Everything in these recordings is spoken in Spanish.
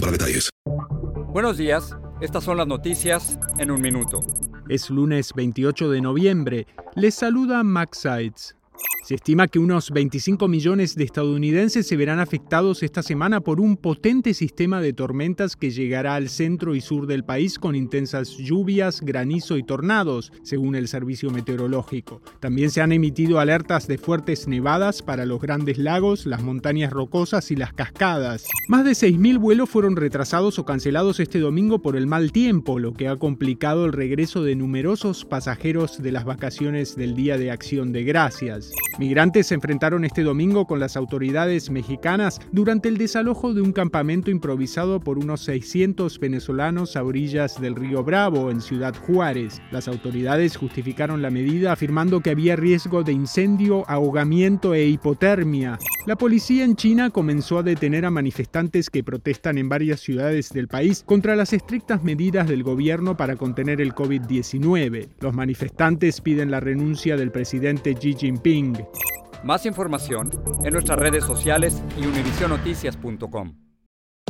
para detalles. Buenos días, estas son las noticias en un minuto. Es lunes 28 de noviembre. Les saluda Max Sides. Se estima que unos 25 millones de estadounidenses se verán afectados esta semana por un potente sistema de tormentas que llegará al centro y sur del país con intensas lluvias, granizo y tornados, según el servicio meteorológico. También se han emitido alertas de fuertes nevadas para los grandes lagos, las montañas rocosas y las cascadas. Más de 6.000 vuelos fueron retrasados o cancelados este domingo por el mal tiempo, lo que ha complicado el regreso de numerosos pasajeros de las vacaciones del Día de Acción de Gracias. Migrantes se enfrentaron este domingo con las autoridades mexicanas durante el desalojo de un campamento improvisado por unos 600 venezolanos a orillas del río Bravo, en Ciudad Juárez. Las autoridades justificaron la medida afirmando que había riesgo de incendio, ahogamiento e hipotermia. La policía en China comenzó a detener a manifestantes que protestan en varias ciudades del país contra las estrictas medidas del gobierno para contener el COVID-19. Los manifestantes piden la renuncia del presidente Xi Jinping. Más información en nuestras redes sociales y univisionoticias.com.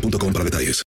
boostmobile.com para detalles.